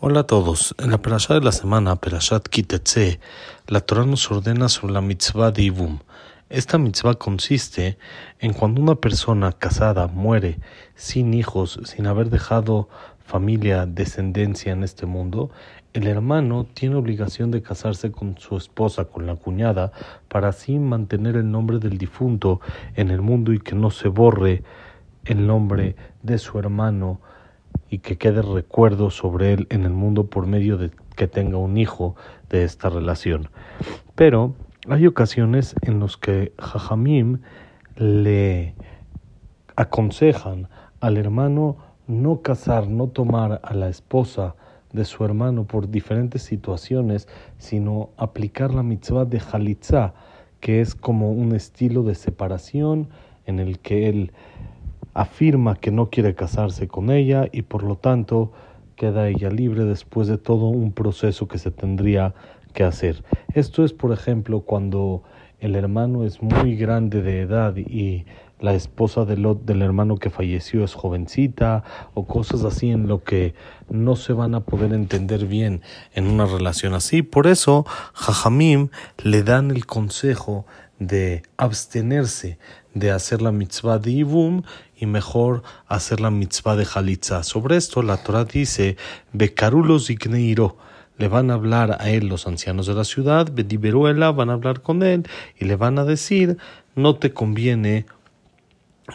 Hola a todos. En la perashá de la semana, Perashat Kitetze, la Torah nos ordena sobre la mitzvah de Ibum. Esta mitzvah consiste en cuando una persona casada muere sin hijos, sin haber dejado familia, descendencia en este mundo, el hermano tiene obligación de casarse con su esposa, con la cuñada, para así mantener el nombre del difunto en el mundo y que no se borre el nombre de su hermano y que quede recuerdo sobre él en el mundo por medio de que tenga un hijo de esta relación. Pero hay ocasiones en los que Jajamim le aconsejan al hermano no casar, no tomar a la esposa de su hermano por diferentes situaciones, sino aplicar la mitzvah de Jalitza, que es como un estilo de separación en el que él afirma que no quiere casarse con ella y por lo tanto queda ella libre después de todo un proceso que se tendría que hacer. Esto es, por ejemplo, cuando el hermano es muy grande de edad y la esposa del, del hermano que falleció es jovencita o cosas así en lo que no se van a poder entender bien en una relación así. Por eso, Jajamim le dan el consejo de abstenerse de hacer la mitzvah de Ibum y mejor hacer la mitzvah de Jalitza. Sobre esto la Torah dice, Bekarulos Igneiro, le van a hablar a él los ancianos de la ciudad, Bediberuela, van a hablar con él y le van a decir, no te conviene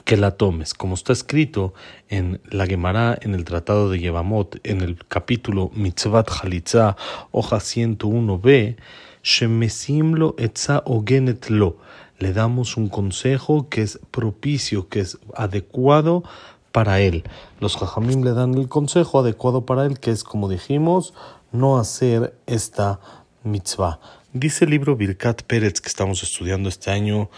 que la tomes, como está escrito en la Gemara, en el Tratado de Yevamot, en el capítulo Mitzvat Jalitza, hoja 101b, Shemesimlo etza ogenetlo le damos un consejo que es propicio, que es adecuado para él. Los jajamim le dan el consejo adecuado para él, que es, como dijimos, no hacer esta mitzvah. Dice el libro Birkat Pérez que estamos estudiando este año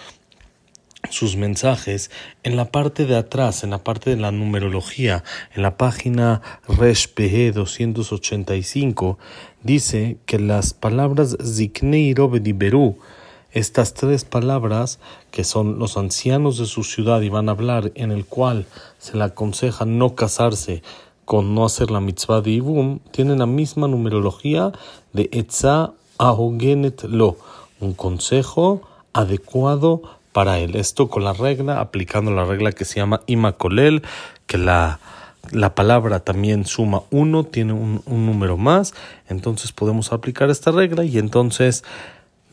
sus mensajes en la parte de atrás, en la parte de la numerología, en la página Resh 285, dice que las palabras Ziknei Berú estas tres palabras, que son los ancianos de su ciudad y van a hablar, en el cual se le aconseja no casarse con no hacer la mitzvah de Ibum, tienen la misma numerología de Etza Ahogenet Lo, un consejo adecuado para él. Esto con la regla, aplicando la regla que se llama Imakolel, que la, la palabra también suma uno, tiene un, un número más, entonces podemos aplicar esta regla y entonces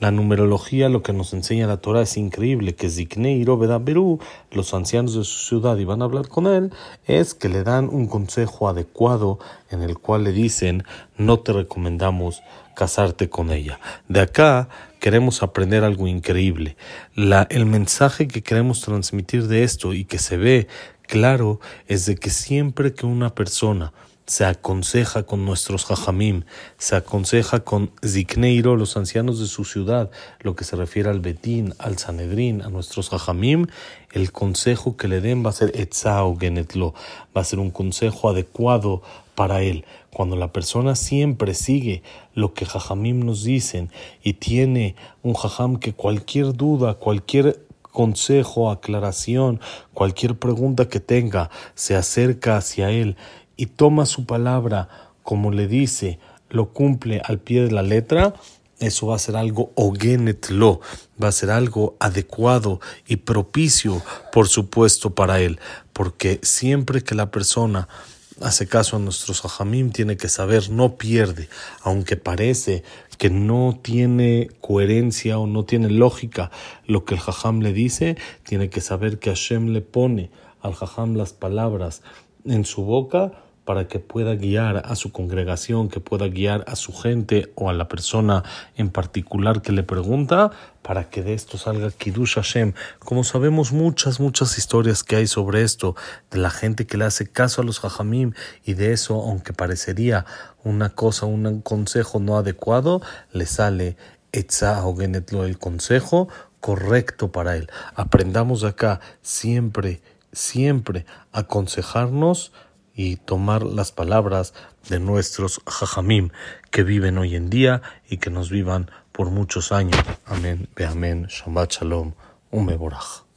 la numerología, lo que nos enseña la Torah es increíble, que Ziknei Berú, los ancianos de su ciudad y van a hablar con él, es que le dan un consejo adecuado en el cual le dicen, no te recomendamos casarte con ella. De acá queremos aprender algo increíble. El mensaje que queremos transmitir de esto y que se ve claro es de que siempre que una persona se aconseja con nuestros jajamim, se aconseja con Zikneiro, los ancianos de su ciudad, lo que se refiere al Betín, al Sanedrín, a nuestros jajamim, el consejo que le den va a ser Etzao Genetlo, va a ser un consejo adecuado para él. Cuando la persona siempre sigue lo que jajamim nos dicen y tiene un jajam que cualquier duda, cualquier consejo, aclaración, cualquier pregunta que tenga, se acerca hacia él y toma su palabra como le dice, lo cumple al pie de la letra, eso va a ser algo ogenetlo, va a ser algo adecuado y propicio, por supuesto, para él, porque siempre que la persona hace caso a nuestros hajamim, tiene que saber, no pierde, aunque parece que no tiene coherencia o no tiene lógica lo que el hajam le dice, tiene que saber que Hashem le pone al hajam las palabras en su boca para que pueda guiar a su congregación, que pueda guiar a su gente o a la persona en particular que le pregunta, para que de esto salga Kiddush Hashem. Como sabemos muchas, muchas historias que hay sobre esto, de la gente que le hace caso a los Jajamim y de eso, aunque parecería una cosa, un consejo no adecuado, le sale Etza o el consejo correcto para él. Aprendamos acá siempre siempre aconsejarnos y tomar las palabras de nuestros jajamim que viven hoy en día y que nos vivan por muchos años. Amén, ve amén, Shabbat Shalom, un.